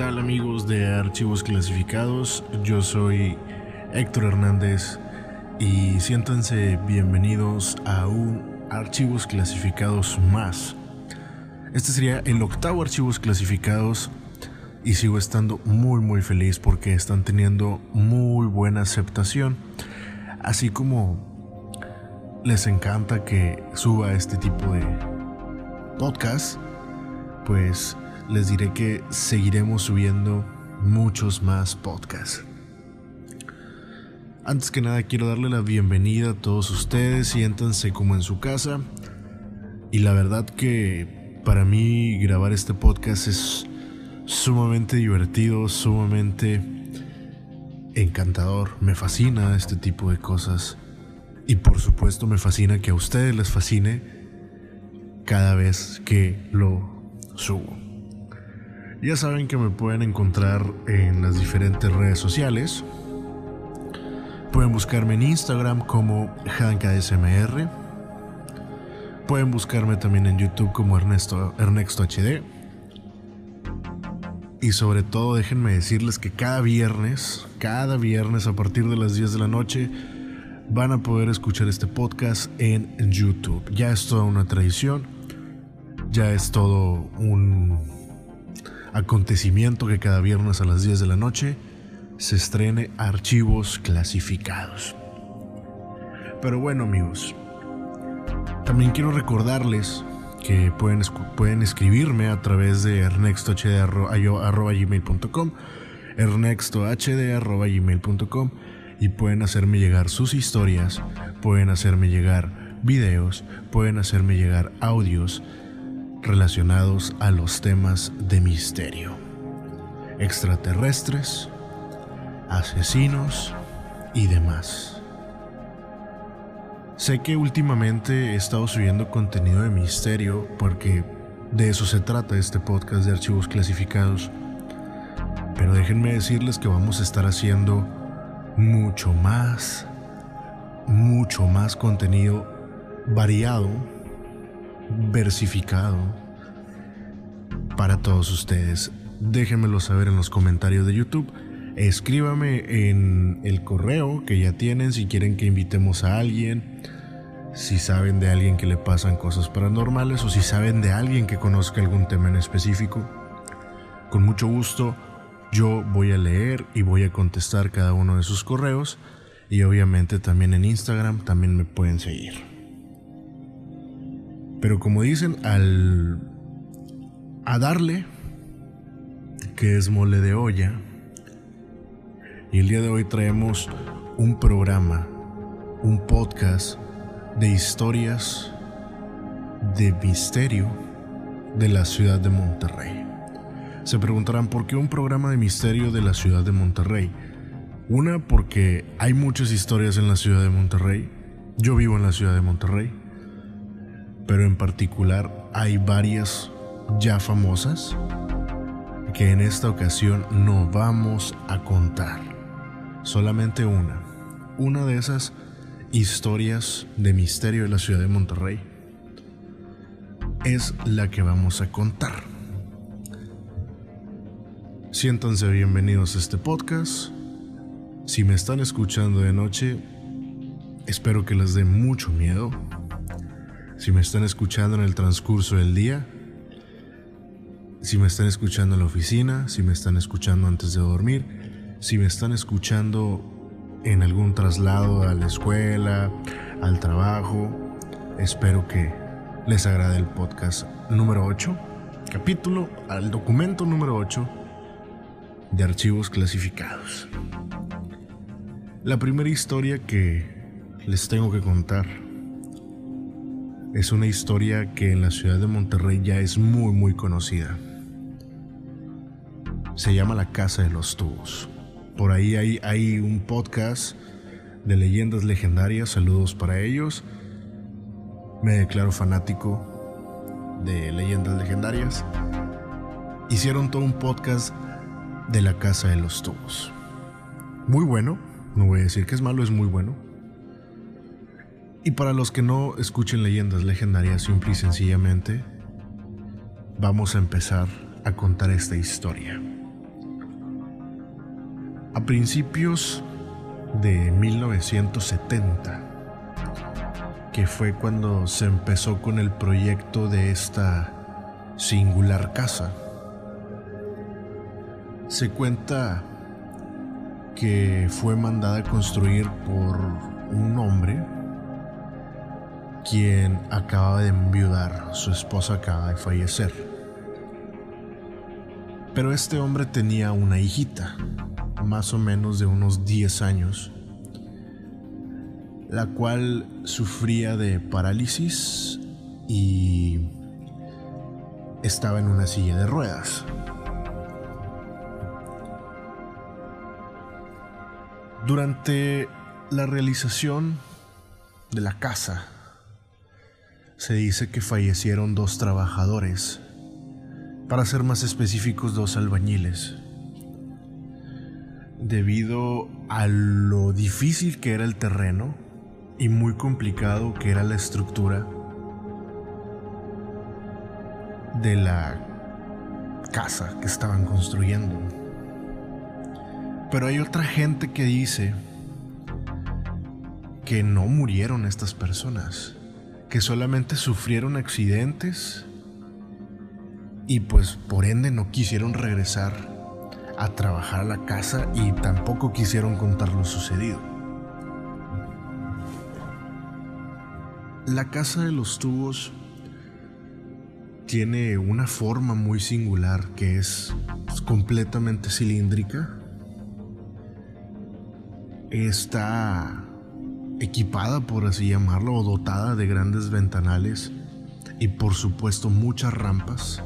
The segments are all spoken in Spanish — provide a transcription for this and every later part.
amigos de Archivos Clasificados? Yo soy Héctor Hernández y siéntanse bienvenidos a un Archivos Clasificados más. Este sería el octavo Archivos Clasificados y sigo estando muy muy feliz porque están teniendo muy buena aceptación. Así como les encanta que suba este tipo de podcast, pues les diré que seguiremos subiendo muchos más podcasts. Antes que nada quiero darle la bienvenida a todos ustedes, siéntanse como en su casa. Y la verdad que para mí grabar este podcast es sumamente divertido, sumamente encantador. Me fascina este tipo de cosas. Y por supuesto me fascina que a ustedes les fascine cada vez que lo subo. Ya saben que me pueden encontrar en las diferentes redes sociales. Pueden buscarme en Instagram como HankaSMR. Pueden buscarme también en YouTube como Ernesto, Ernesto HD. Y sobre todo déjenme decirles que cada viernes, cada viernes a partir de las 10 de la noche, van a poder escuchar este podcast en YouTube. Ya es toda una tradición. Ya es todo un acontecimiento que cada viernes a las 10 de la noche se estrene archivos clasificados. Pero bueno amigos, también quiero recordarles que pueden, pueden escribirme a través de ernextohd.gmail.com ernextohd.gmail.com y pueden hacerme llegar sus historias, pueden hacerme llegar videos, pueden hacerme llegar audios relacionados a los temas de misterio, extraterrestres, asesinos y demás. Sé que últimamente he estado subiendo contenido de misterio porque de eso se trata este podcast de archivos clasificados. Pero déjenme decirles que vamos a estar haciendo mucho más, mucho más contenido variado versificado para todos ustedes. Déjenmelo saber en los comentarios de YouTube. Escríbame en el correo que ya tienen si quieren que invitemos a alguien, si saben de alguien que le pasan cosas paranormales o si saben de alguien que conozca algún tema en específico. Con mucho gusto yo voy a leer y voy a contestar cada uno de sus correos y obviamente también en Instagram también me pueden seguir. Pero como dicen, al a darle, que es mole de olla, y el día de hoy traemos un programa, un podcast de historias de misterio de la ciudad de Monterrey. Se preguntarán por qué un programa de misterio de la ciudad de Monterrey. Una, porque hay muchas historias en la ciudad de Monterrey. Yo vivo en la ciudad de Monterrey pero en particular hay varias ya famosas que en esta ocasión no vamos a contar. Solamente una. Una de esas historias de misterio de la ciudad de Monterrey es la que vamos a contar. Siéntanse bienvenidos a este podcast. Si me están escuchando de noche, espero que les dé mucho miedo si me están escuchando en el transcurso del día, si me están escuchando en la oficina, si me están escuchando antes de dormir, si me están escuchando en algún traslado a la escuela, al trabajo, espero que les agrade el podcast número 8, capítulo al documento número 8 de archivos clasificados. La primera historia que les tengo que contar es una historia que en la ciudad de Monterrey ya es muy muy conocida. Se llama La Casa de los Tubos. Por ahí hay, un podcast de leyendas legendarias, saludos para ellos. Me declaro fanático de leyendas legendarias. Hicieron todo un podcast de La Casa de los Tubos. Muy bueno, no voy a decir que es malo, es muy bueno y para los que no escuchen leyendas legendarias, simple y sencillamente, vamos a empezar a contar esta historia. A principios de 1970, que fue cuando se empezó con el proyecto de esta singular casa, se cuenta que fue mandada a construir por un hombre quien acaba de enviudar, su esposa acaba de fallecer. Pero este hombre tenía una hijita, más o menos de unos 10 años, la cual sufría de parálisis y estaba en una silla de ruedas. Durante la realización de la casa, se dice que fallecieron dos trabajadores, para ser más específicos dos albañiles, debido a lo difícil que era el terreno y muy complicado que era la estructura de la casa que estaban construyendo. Pero hay otra gente que dice que no murieron estas personas que solamente sufrieron accidentes y pues por ende no quisieron regresar a trabajar a la casa y tampoco quisieron contar lo sucedido. La casa de los tubos tiene una forma muy singular que es completamente cilíndrica. Está equipada, por así llamarlo, o dotada de grandes ventanales y por supuesto muchas rampas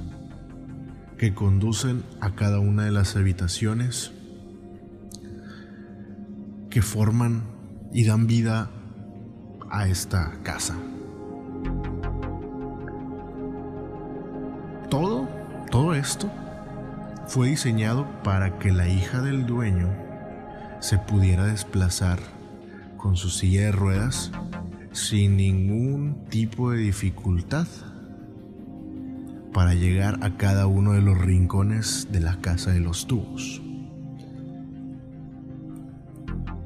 que conducen a cada una de las habitaciones que forman y dan vida a esta casa. Todo, todo esto fue diseñado para que la hija del dueño se pudiera desplazar con su silla de ruedas sin ningún tipo de dificultad para llegar a cada uno de los rincones de la casa de los tubos.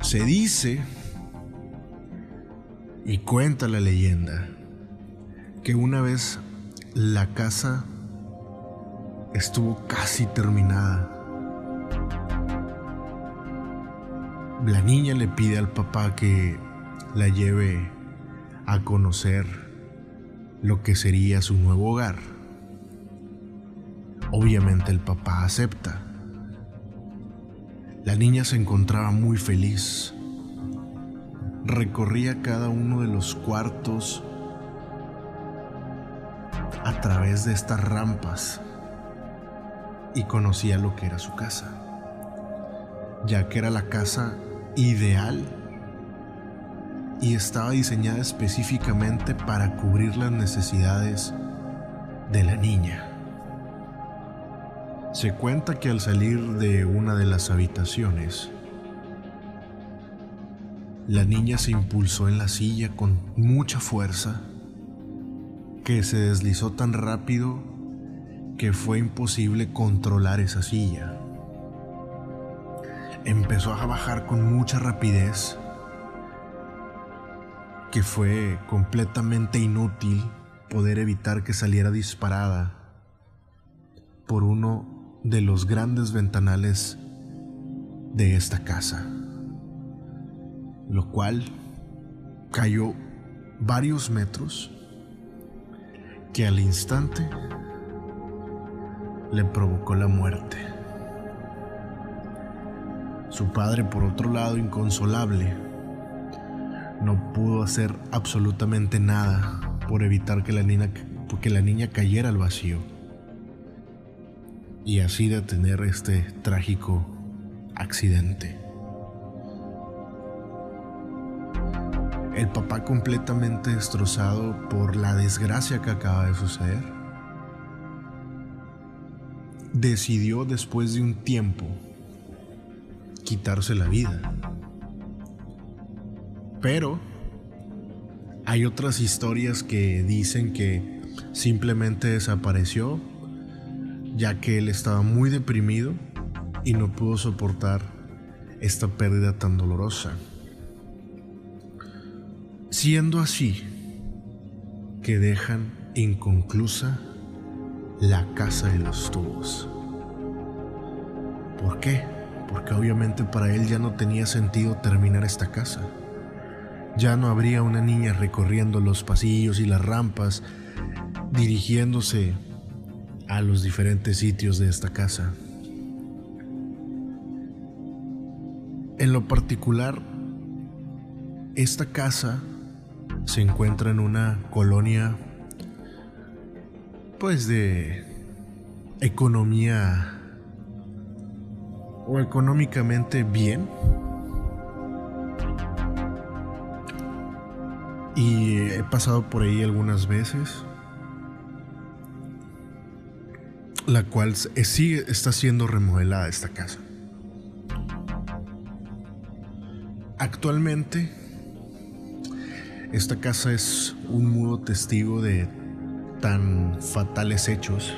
Se dice y cuenta la leyenda que una vez la casa estuvo casi terminada la niña le pide al papá que la lleve a conocer lo que sería su nuevo hogar. Obviamente el papá acepta. La niña se encontraba muy feliz. Recorría cada uno de los cuartos a través de estas rampas y conocía lo que era su casa, ya que era la casa ideal y estaba diseñada específicamente para cubrir las necesidades de la niña. Se cuenta que al salir de una de las habitaciones, la niña se impulsó en la silla con mucha fuerza, que se deslizó tan rápido que fue imposible controlar esa silla empezó a bajar con mucha rapidez que fue completamente inútil poder evitar que saliera disparada por uno de los grandes ventanales de esta casa, lo cual cayó varios metros que al instante le provocó la muerte. Su padre, por otro lado, inconsolable, no pudo hacer absolutamente nada por evitar que la niña, cayera al vacío y así detener este trágico accidente. El papá completamente destrozado por la desgracia que acaba de suceder, decidió después de un tiempo quitarse la vida. Pero hay otras historias que dicen que simplemente desapareció ya que él estaba muy deprimido y no pudo soportar esta pérdida tan dolorosa. Siendo así que dejan inconclusa la casa de los tubos. ¿Por qué? Porque obviamente para él ya no tenía sentido terminar esta casa. Ya no habría una niña recorriendo los pasillos y las rampas, dirigiéndose a los diferentes sitios de esta casa. En lo particular, esta casa se encuentra en una colonia pues de economía o económicamente bien. Y he pasado por ahí algunas veces. La cual sigue, está siendo remodelada esta casa. Actualmente, esta casa es un mudo testigo de tan fatales hechos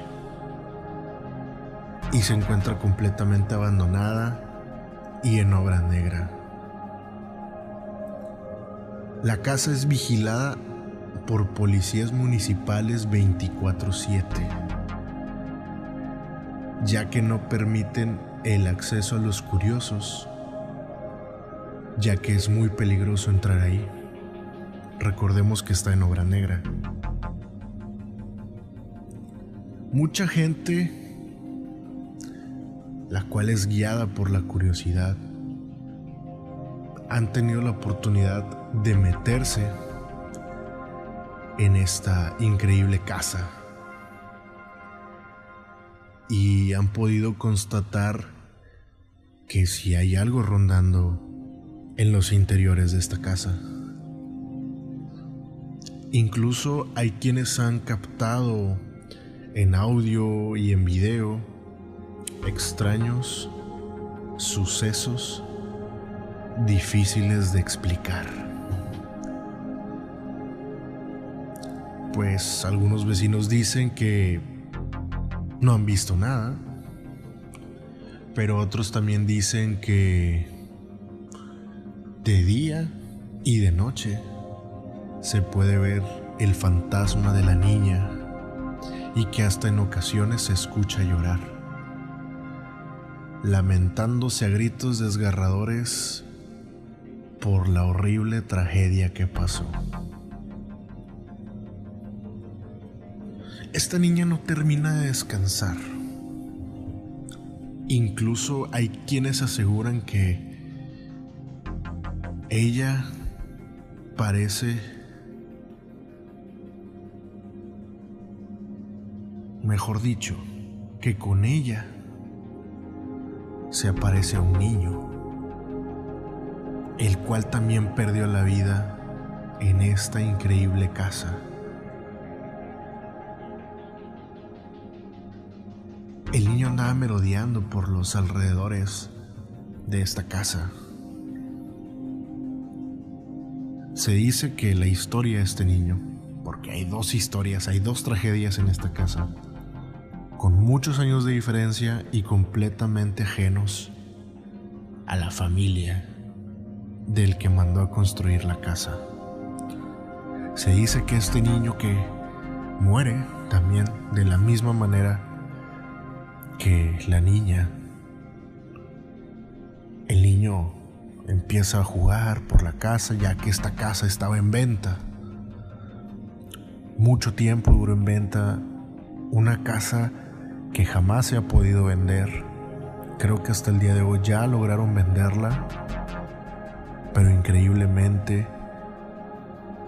y se encuentra completamente abandonada y en obra negra. La casa es vigilada por policías municipales 24/7, ya que no permiten el acceso a los curiosos ya que es muy peligroso entrar ahí. Recordemos que está en obra negra. Mucha gente, la cual es guiada por la curiosidad, han tenido la oportunidad de meterse en esta increíble casa y han podido constatar que si hay algo rondando en los interiores de esta casa. Incluso hay quienes han captado en audio y en video extraños sucesos difíciles de explicar. Pues algunos vecinos dicen que no han visto nada, pero otros también dicen que de día y de noche se puede ver el fantasma de la niña y que hasta en ocasiones se escucha llorar, lamentándose a gritos desgarradores por la horrible tragedia que pasó. Esta niña no termina de descansar. Incluso hay quienes aseguran que ella parece, mejor dicho, que con ella se aparece a un niño, el cual también perdió la vida en esta increíble casa. El niño andaba merodeando por los alrededores de esta casa. Se dice que la historia de este niño, porque hay dos historias, hay dos tragedias en esta casa, con muchos años de diferencia y completamente ajenos a la familia del que mandó a construir la casa. Se dice que este niño que muere también de la misma manera que la niña, el niño empieza a jugar por la casa ya que esta casa estaba en venta. Mucho tiempo duró en venta una casa que jamás se ha podido vender. Creo que hasta el día de hoy ya lograron venderla, pero increíblemente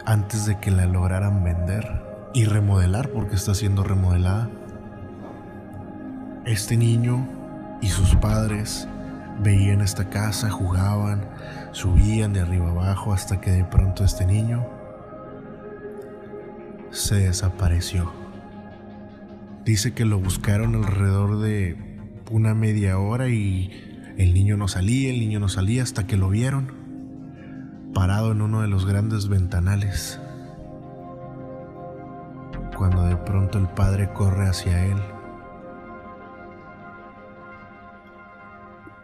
antes de que la lograran vender y remodelar porque está siendo remodelada, este niño y sus padres Veían esta casa, jugaban, subían de arriba abajo hasta que de pronto este niño se desapareció. Dice que lo buscaron alrededor de una media hora y el niño no salía, el niño no salía hasta que lo vieron parado en uno de los grandes ventanales. Cuando de pronto el padre corre hacia él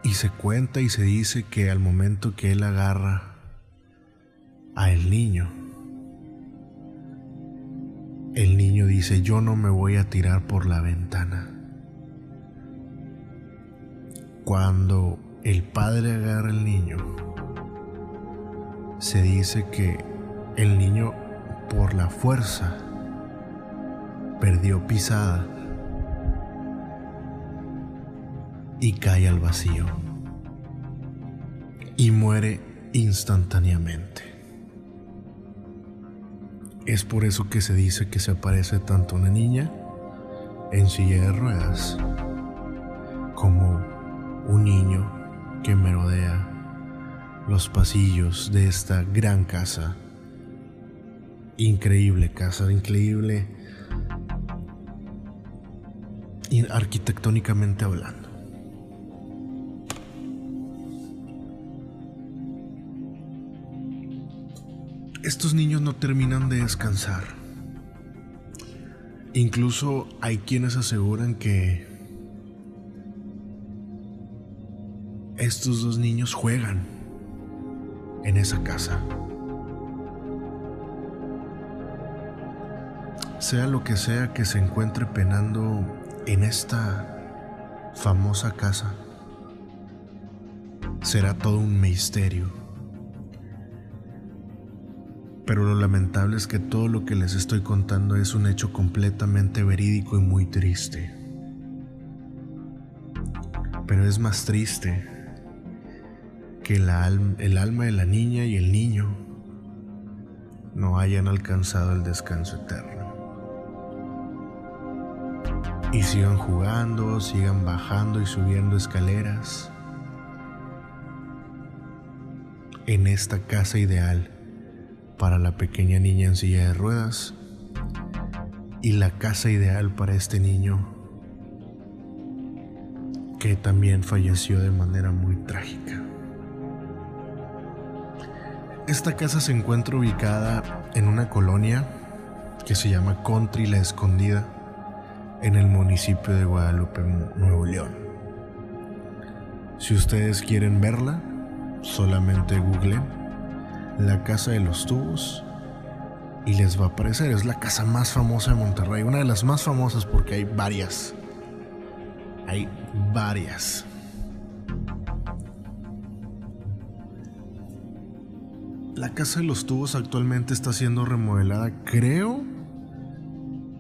Y se cuenta y se dice que al momento que él agarra a el niño, el niño dice, yo no me voy a tirar por la ventana. Cuando el padre agarra al niño, se dice que el niño por la fuerza perdió pisada y cae al vacío y muere instantáneamente. Es por eso que se dice que se aparece tanto una niña en silla de ruedas como un niño que merodea los pasillos de esta gran casa. Increíble casa, increíble arquitectónicamente hablando. Estos niños no terminan de descansar. Incluso hay quienes aseguran que estos dos niños juegan en esa casa. Sea lo que sea que se encuentre penando en esta famosa casa, será todo un misterio. Pero lo lamentable es que todo lo que les estoy contando es un hecho completamente verídico y muy triste. Pero es más triste que el, alma de la niña y el niño no hayan alcanzado el descanso eterno. Y sigan jugando, sigan bajando y subiendo escaleras en esta casa ideal para la pequeña niña en silla de ruedas y la casa ideal para este niño que también falleció de manera muy trágica. Esta casa se encuentra ubicada en una colonia que se llama Country La Escondida, en el municipio de Guadalupe, Nuevo León. Si ustedes quieren verla, solamente google la casa de los tubos y les va a aparecer. Es la casa más famosa de Monterrey, una de las más famosas porque hay varias. Hay varias. La casa de los tubos actualmente está siendo remodelada. Creo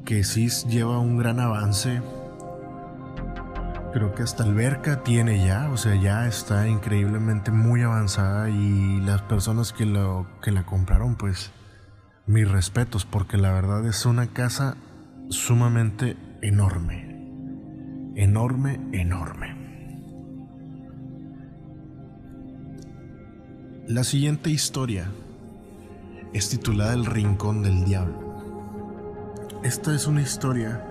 que sí lleva un gran avance. Creo que hasta alberca tiene ya, o sea, ya está increíblemente muy avanzada y las personas que, lo, que la compraron, pues mis respetos, porque la verdad es una casa sumamente enorme. Enorme, enorme. La siguiente historia es titulada El Rincón del Diablo. Esta es una historia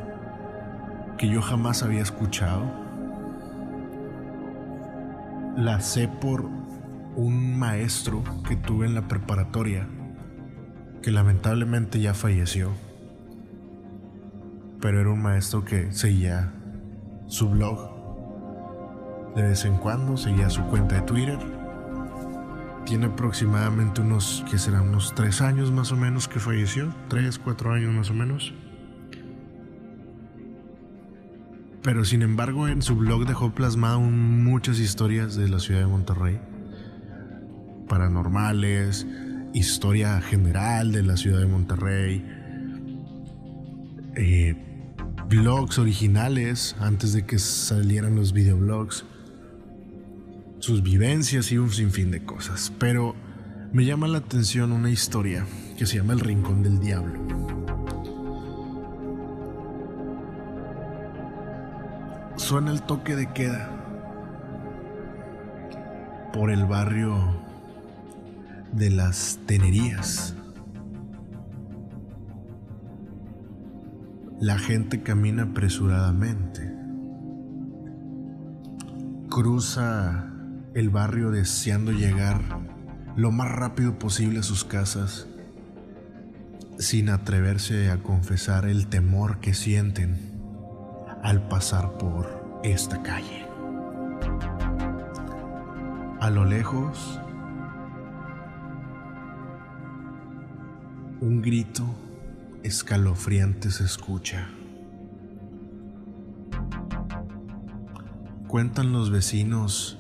que yo jamás había escuchado. La sé por un maestro que tuve en la preparatoria, que lamentablemente ya falleció. Pero era un maestro que seguía su blog. De vez en cuando seguía su cuenta de Twitter tiene aproximadamente unos, que serán unos tres años más o menos que falleció, tres, cuatro años más o menos. Pero sin embargo en su blog dejó plasmado muchas historias de la ciudad de Monterrey, paranormales, historia general de la ciudad de Monterrey, eh, blogs originales antes de que salieran los videoblogs sus vivencias y un sinfín de cosas. Pero me llama la atención una historia que se llama El Rincón del Diablo. Suena el toque de queda por el barrio de las Tenerías. La gente camina apresuradamente. Cruza el barrio deseando llegar lo más rápido posible a sus casas, sin atreverse a confesar el temor que sienten al pasar por esta calle. A lo lejos, un grito escalofriante se escucha. Cuentan los vecinos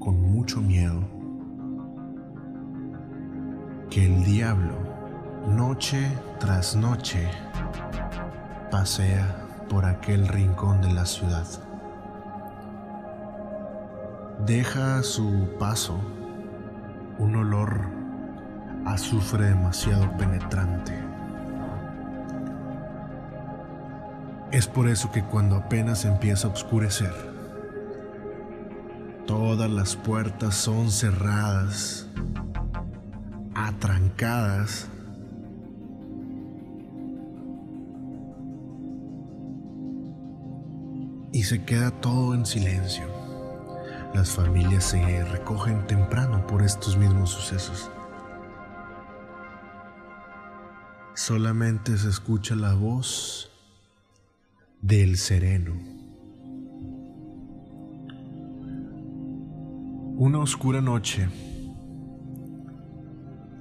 con mucho miedo que el diablo, noche tras noche, pasea por aquel rincón de la ciudad. Deja a su paso un olor azufre demasiado penetrante. Es por eso que cuando apenas empieza a oscurecer, todas las puertas son cerradas, atrancadas, se queda todo en silencio. Las familias se recogen temprano por estos mismos sucesos. Solamente se escucha la voz del sereno. Una oscura noche,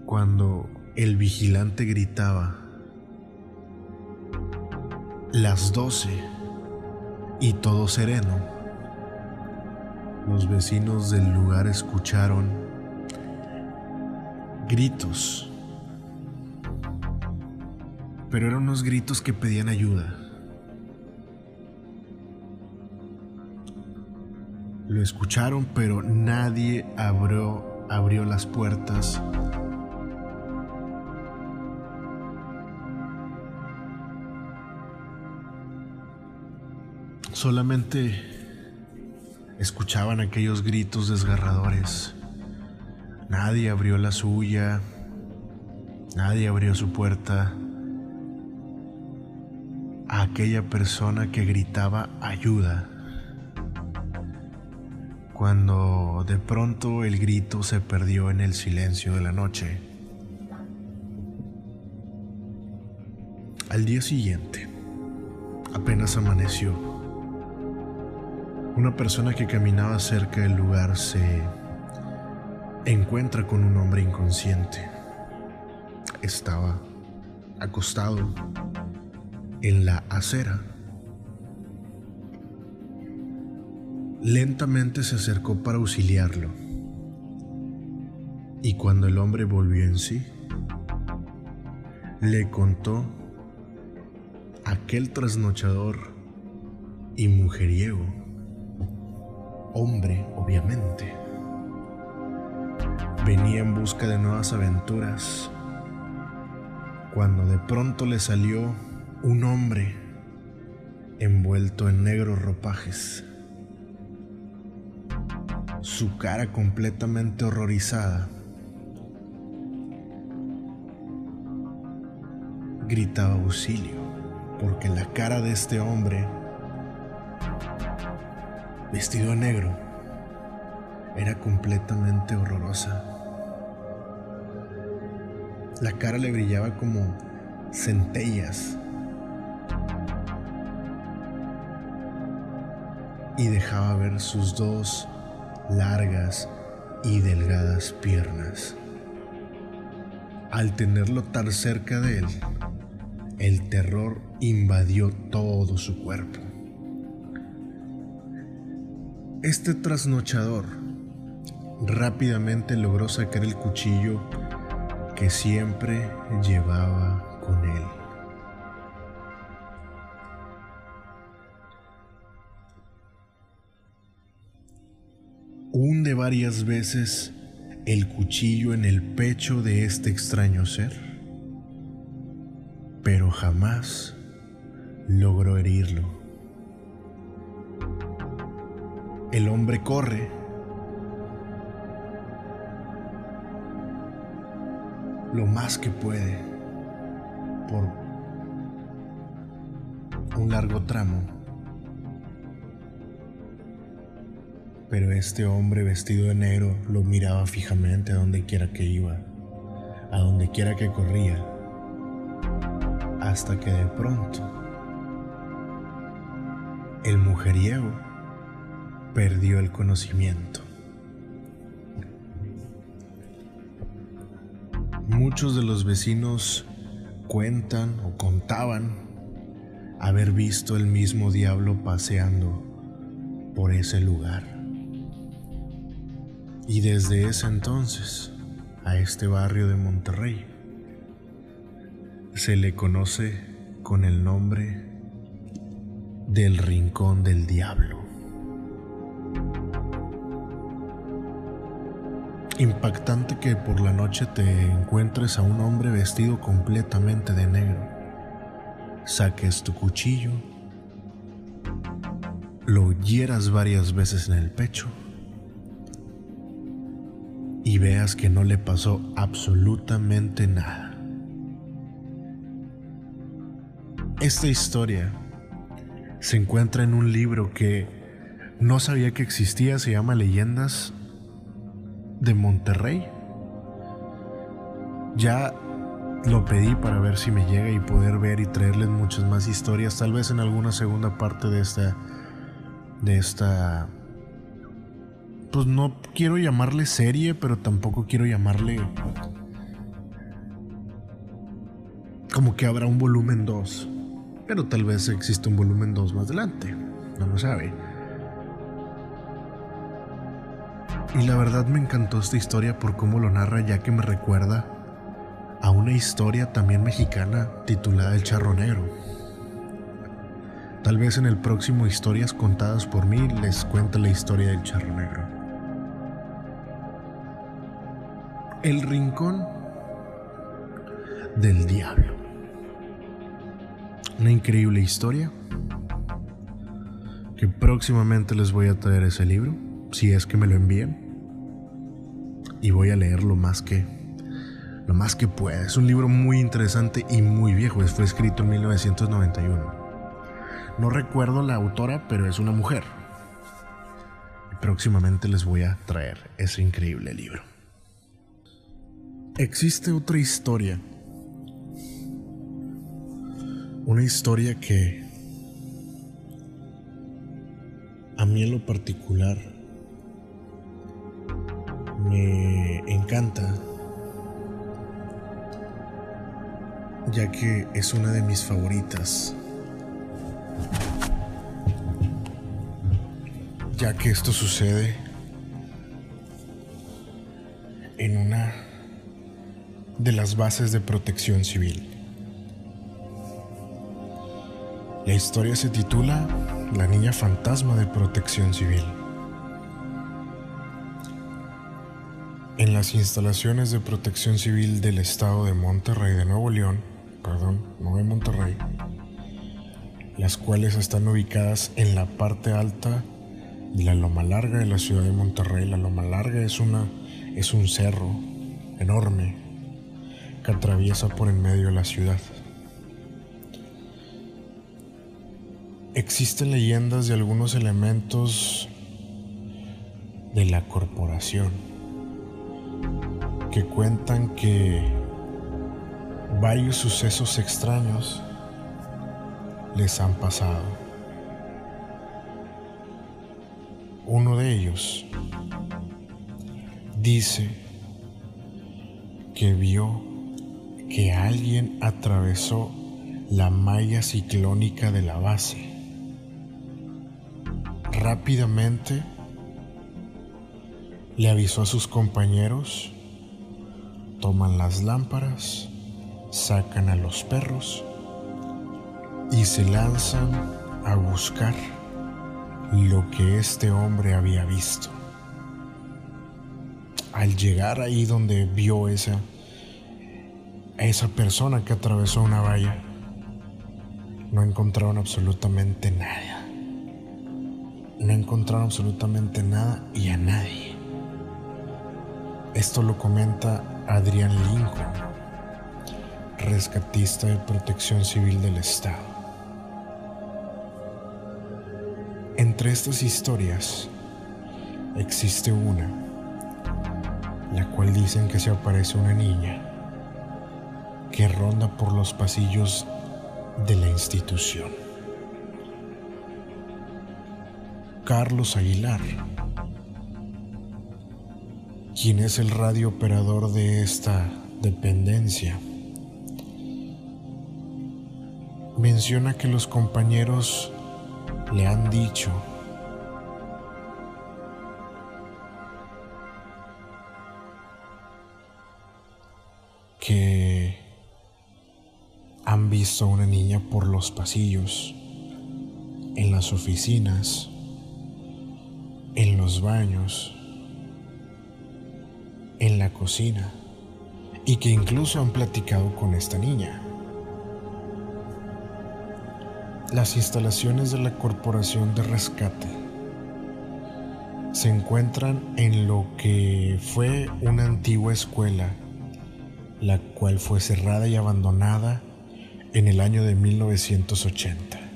cuando el vigilante gritaba, las doce y todo sereno, los vecinos del lugar escucharon gritos, pero eran unos gritos que pedían ayuda. Lo escucharon, pero nadie abrió, abrió las puertas. Solamente escuchaban aquellos gritos desgarradores. Nadie abrió la suya, nadie abrió su puerta a aquella persona que gritaba ayuda cuando de pronto el grito se perdió en el silencio de la noche. Al día siguiente, apenas amaneció, una persona que caminaba cerca del lugar se encuentra con un hombre inconsciente. Estaba acostado en la acera Lentamente se acercó para auxiliarlo. Y cuando el hombre volvió en sí, le contó aquel trasnochador y mujeriego, hombre obviamente, venía en busca de nuevas aventuras, cuando de pronto le salió un hombre envuelto en negros ropajes su cara completamente horrorizada. Gritaba auxilio, porque la cara de este hombre, vestido de negro, era completamente horrorosa. La cara le brillaba como centellas y dejaba ver sus dos largas y delgadas piernas. Al tenerlo tan cerca de él, el terror invadió todo su cuerpo. Este trasnochador rápidamente logró sacar el cuchillo que siempre llevaba con él. hunde varias veces el cuchillo en el pecho de este extraño ser, pero jamás logró herirlo. El hombre corre. Lo más que puede por un largo tramo. Pero este hombre vestido de negro lo miraba fijamente a donde quiera que iba, a donde quiera que corría, hasta que de pronto el mujeriego perdió el conocimiento. Muchos de los vecinos cuentan o contaban haber visto el mismo diablo paseando por ese lugar. Y desde ese entonces, a este barrio de Monterrey, se le conoce con el nombre del Rincón del Diablo. Impactante que por la noche te encuentres a un hombre vestido completamente de negro. Saques tu cuchillo, lo hieras varias veces en el pecho y veas que no le pasó absolutamente nada. Esta historia se encuentra en un libro que no sabía que existía, se llama Leyendas de Monterrey. Ya lo pedí para ver si me llega y poder ver y traerles muchas más historias, tal vez en alguna segunda parte de esta de esta pues no quiero llamarle serie, pero tampoco quiero llamarle como que habrá un volumen 2, pero tal vez existe un volumen 2 más adelante, no lo sabe. Y la verdad me encantó esta historia por cómo lo narra, ya que me recuerda a una historia también mexicana titulada El Charro Negro. Tal vez en el próximo Historias contadas por mí les cuente la historia del Charro Negro. El Rincón del Diablo. Una increíble historia que próximamente les voy a traer ese libro si es que me lo envían. Y voy a leer lo más que lo más que pueda. Es un libro muy interesante y muy viejo. Fue escrito en 1991. No recuerdo la autora, pero es una mujer. Próximamente les voy a traer ese increíble libro. Existe otra historia. Una historia que a mí en lo particular me encanta, ya que es una de mis favoritas. Ya que esto sucede en una de las bases de protección civil. La historia se titula La niña fantasma de protección civil. En las instalaciones de protección civil del estado de Monterrey, de Nuevo León, perdón, no de Monterrey, las cuales están ubicadas en la parte alta de la Loma Larga de la ciudad de Monterrey. La Loma Larga es, una, es un cerro enorme que atraviesa por en medio de la ciudad. Existen leyendas de algunos elementos de la corporación cuentan que varios sucesos extraños les han pasado. Uno de ellos dice que vio que alguien atravesó la malla ciclónica de la base. Rápidamente le avisó a sus compañeros toman las lámparas, sacan a los perros y se lanzan a buscar lo que este hombre había visto. Al llegar ahí donde vio esa, esa persona que atravesó una valla, no encontraron absolutamente nada. No encontraron absolutamente nada y a nadie. Esto lo comenta Adrián Lincoln, rescatista de protección civil del Estado. Entre estas historias existe una, la cual dicen que se aparece una niña que ronda por los pasillos de la institución. Carlos Aguilar quien es el radio operador de esta dependencia. Menciona que los compañeros le han dicho que han visto a una niña por los pasillos, en las oficinas, en los baños, en la cocina y que incluso han platicado con esta niña. Las instalaciones de la Corporación de Rescate se encuentran en lo que fue una antigua escuela, la cual fue cerrada y abandonada en el año de 1980.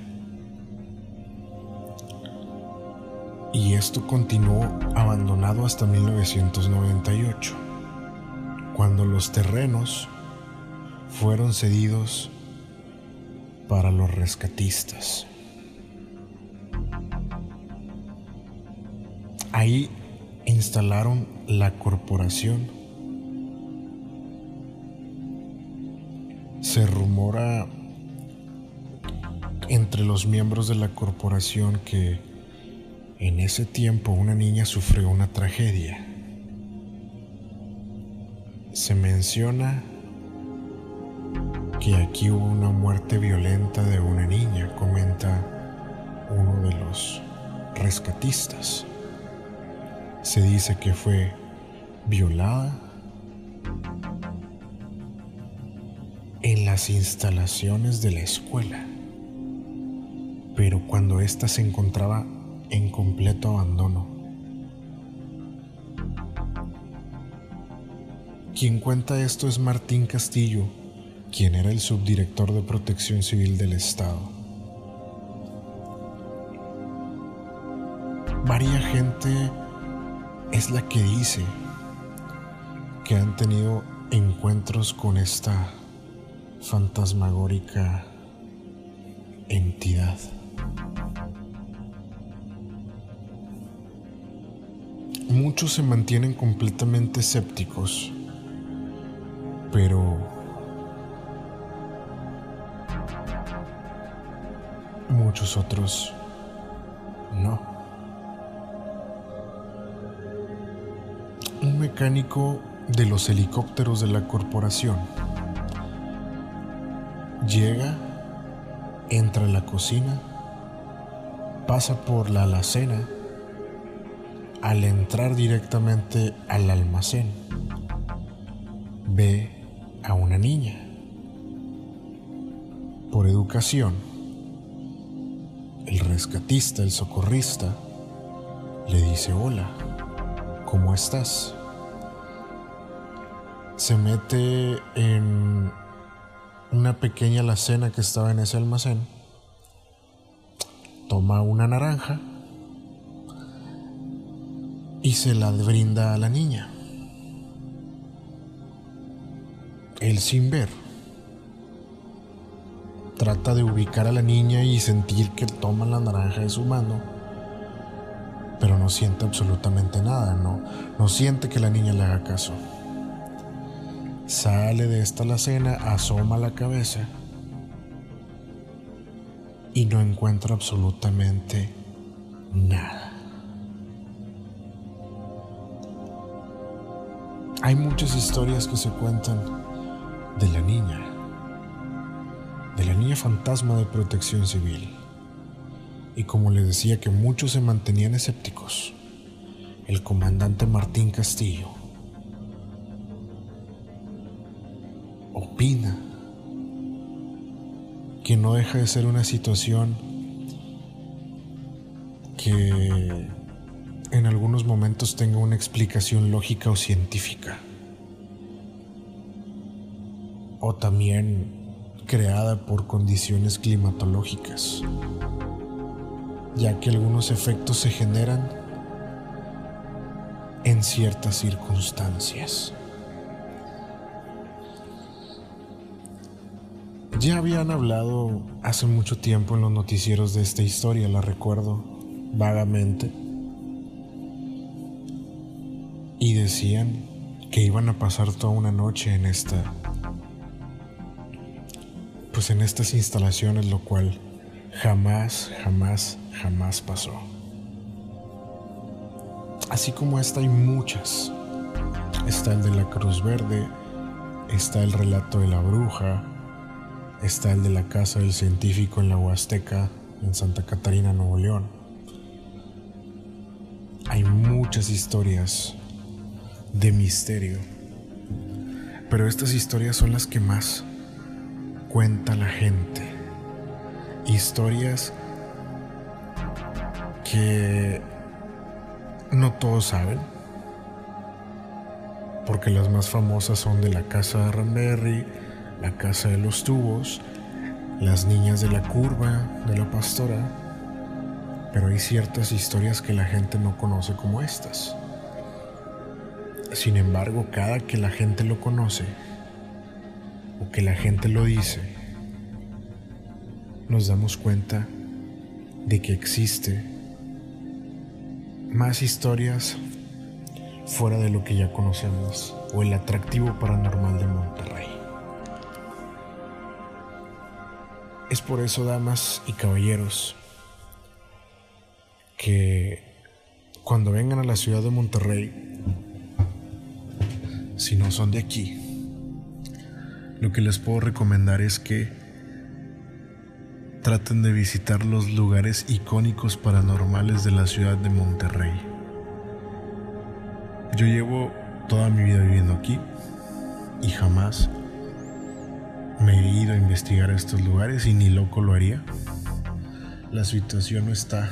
Y esto continuó abandonado hasta 1998, cuando los terrenos fueron cedidos para los rescatistas. Ahí instalaron la corporación. Se rumora entre los miembros de la corporación que en ese tiempo una niña sufrió una tragedia. Se menciona que aquí hubo una muerte violenta de una niña, comenta uno de los rescatistas. Se dice que fue violada en las instalaciones de la escuela, pero cuando ésta se encontraba en completo abandono. Quien cuenta esto es Martín Castillo, quien era el subdirector de Protección Civil del Estado. Varia gente es la que dice que han tenido encuentros con esta fantasmagórica entidad. Muchos se mantienen completamente escépticos, pero muchos otros no. Un mecánico de los helicópteros de la corporación llega, entra a la cocina, pasa por la alacena, al entrar directamente al almacén, ve a una niña. Por educación, el rescatista, el socorrista, le dice hola, ¿cómo estás? Se mete en una pequeña alacena que estaba en ese almacén, toma una naranja y se la brinda a la niña. Él sin ver trata de ubicar a la niña y sentir que toma la naranja de su mano, pero no siente absolutamente nada, no, no siente que la niña le haga caso. Sale de esta alacena, asoma la cabeza y no encuentra absolutamente nada. Hay muchas historias que se cuentan de la niña de la niña fantasma de protección civil. Y como le decía que muchos se mantenían escépticos, el comandante Martín Castillo opina que no deja de ser una situación que en algunos momentos tenga una explicación lógica o científica. O también creada por condiciones climatológicas, ya que algunos efectos se generan en ciertas circunstancias. Ya habían hablado hace mucho tiempo en los noticieros de esta historia, la recuerdo vagamente, y decían que iban a pasar toda una noche en esta pues en estas instalaciones lo cual jamás jamás jamás pasó. Así como esta hay muchas. Está el de la Cruz Verde está el relato de la bruja está el de la casa del científico en la Huasteca en Santa Catarina Nuevo León. Hay muchas historias de misterio. Pero estas historias son las que más cuenta la gente. Historias que no todos saben. Porque las más famosas son de la casa de Ramberry, la casa de los tubos, las niñas de la curva, de la pastora. Pero hay ciertas historias que la gente no conoce como estas. Sin embargo, cada que la gente lo conoce o que la gente lo dice, nos damos cuenta de que existe más historias fuera de lo que ya conocemos o el atractivo paranormal de Monterrey. Es por eso, damas y caballeros, que cuando vengan a la ciudad de Monterrey si no son de aquí, lo que les puedo recomendar es que traten de visitar los lugares icónicos paranormales de la ciudad de Monterrey. Yo llevo toda mi vida viviendo aquí y jamás me he ido a investigar estos lugares y ni loco lo haría. La situación no está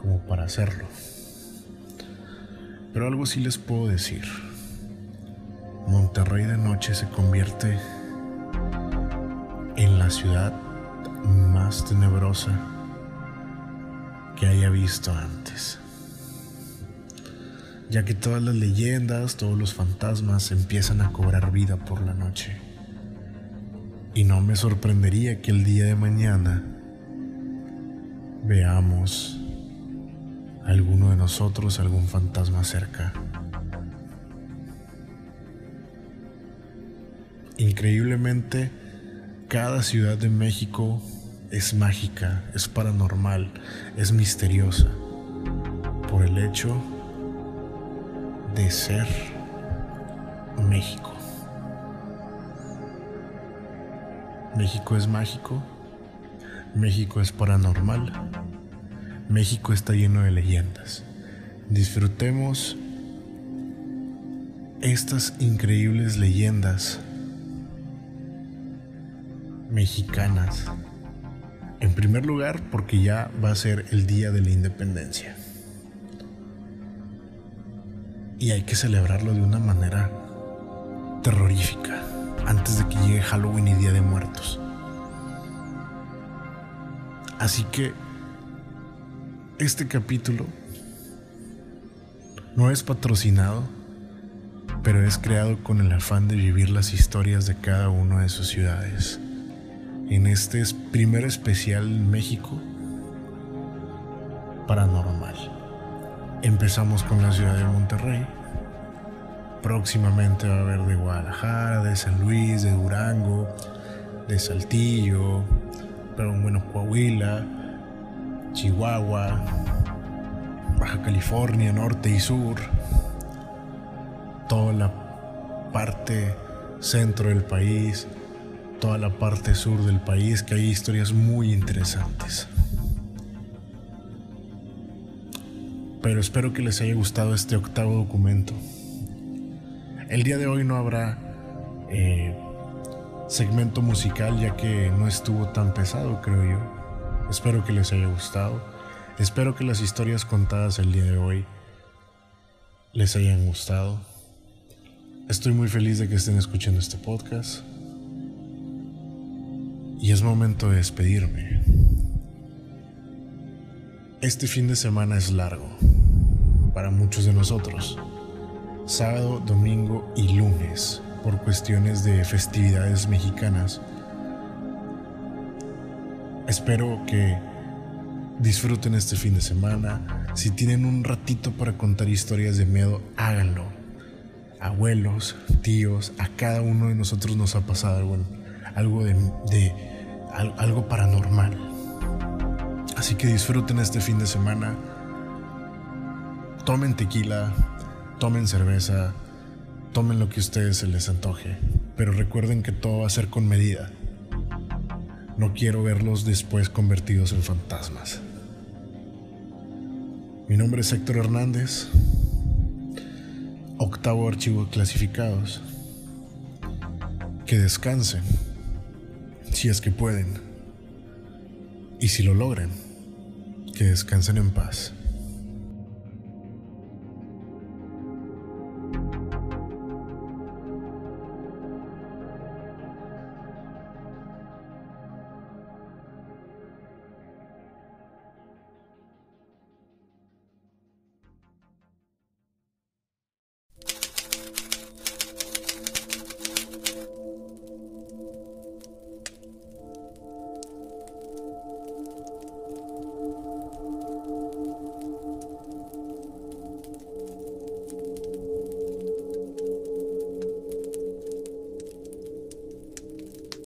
como para hacerlo. Pero algo sí les puedo decir. Monterrey de noche se convierte en la ciudad más tenebrosa que haya visto antes. Ya que todas las leyendas, todos los fantasmas empiezan a cobrar vida por la noche. Y no me sorprendería que el día de mañana veamos alguno de nosotros algún fantasma cerca. Increíblemente, cada ciudad de México es mágica, es paranormal, es misteriosa, por el hecho de ser México. México es mágico, México es paranormal, México está lleno de leyendas. Disfrutemos estas increíbles leyendas mexicanas. En primer lugar, porque ya va a ser el día de la independencia. Y hay que celebrarlo de una manera terrorífica, antes de que llegue Halloween y Día de Muertos. Así que este capítulo no es patrocinado, pero es creado con el afán de vivir las historias de cada una de sus ciudades en este primer especial México paranormal. Empezamos con la ciudad de Monterrey. Próximamente va a haber de Guadalajara, de San Luis, de Durango, de Saltillo, pero bueno, Coahuila, Chihuahua, Baja California, norte y sur, toda la parte centro del país, toda la parte sur del país, que hay historias muy interesantes. Pero espero que les haya gustado este octavo documento. El día de hoy no habrá eh, segmento musical ya que no estuvo tan pesado, creo yo. Espero que les haya gustado. Espero que las historias contadas el día de hoy les hayan gustado. Estoy muy feliz de que estén escuchando este podcast. Y es momento de despedirme. Este fin de semana es largo para muchos de nosotros. Sábado, domingo y lunes por cuestiones de festividades mexicanas. Espero que disfruten este fin de semana. Si tienen un ratito para contar historias de miedo, háganlo. abuelos, tíos, a cada uno de nosotros nos ha pasado algo, de algo paranormal. Así que disfruten este fin de semana. Tomen tequila, tomen cerveza, tomen lo que a ustedes se les antoje, pero recuerden que todo va a ser con medida. No quiero verlos después convertidos en fantasmas. Mi nombre es Héctor Hernández, octavo archivo clasificados. Que descansen, si es que pueden, y si lo logran, que descansen en paz.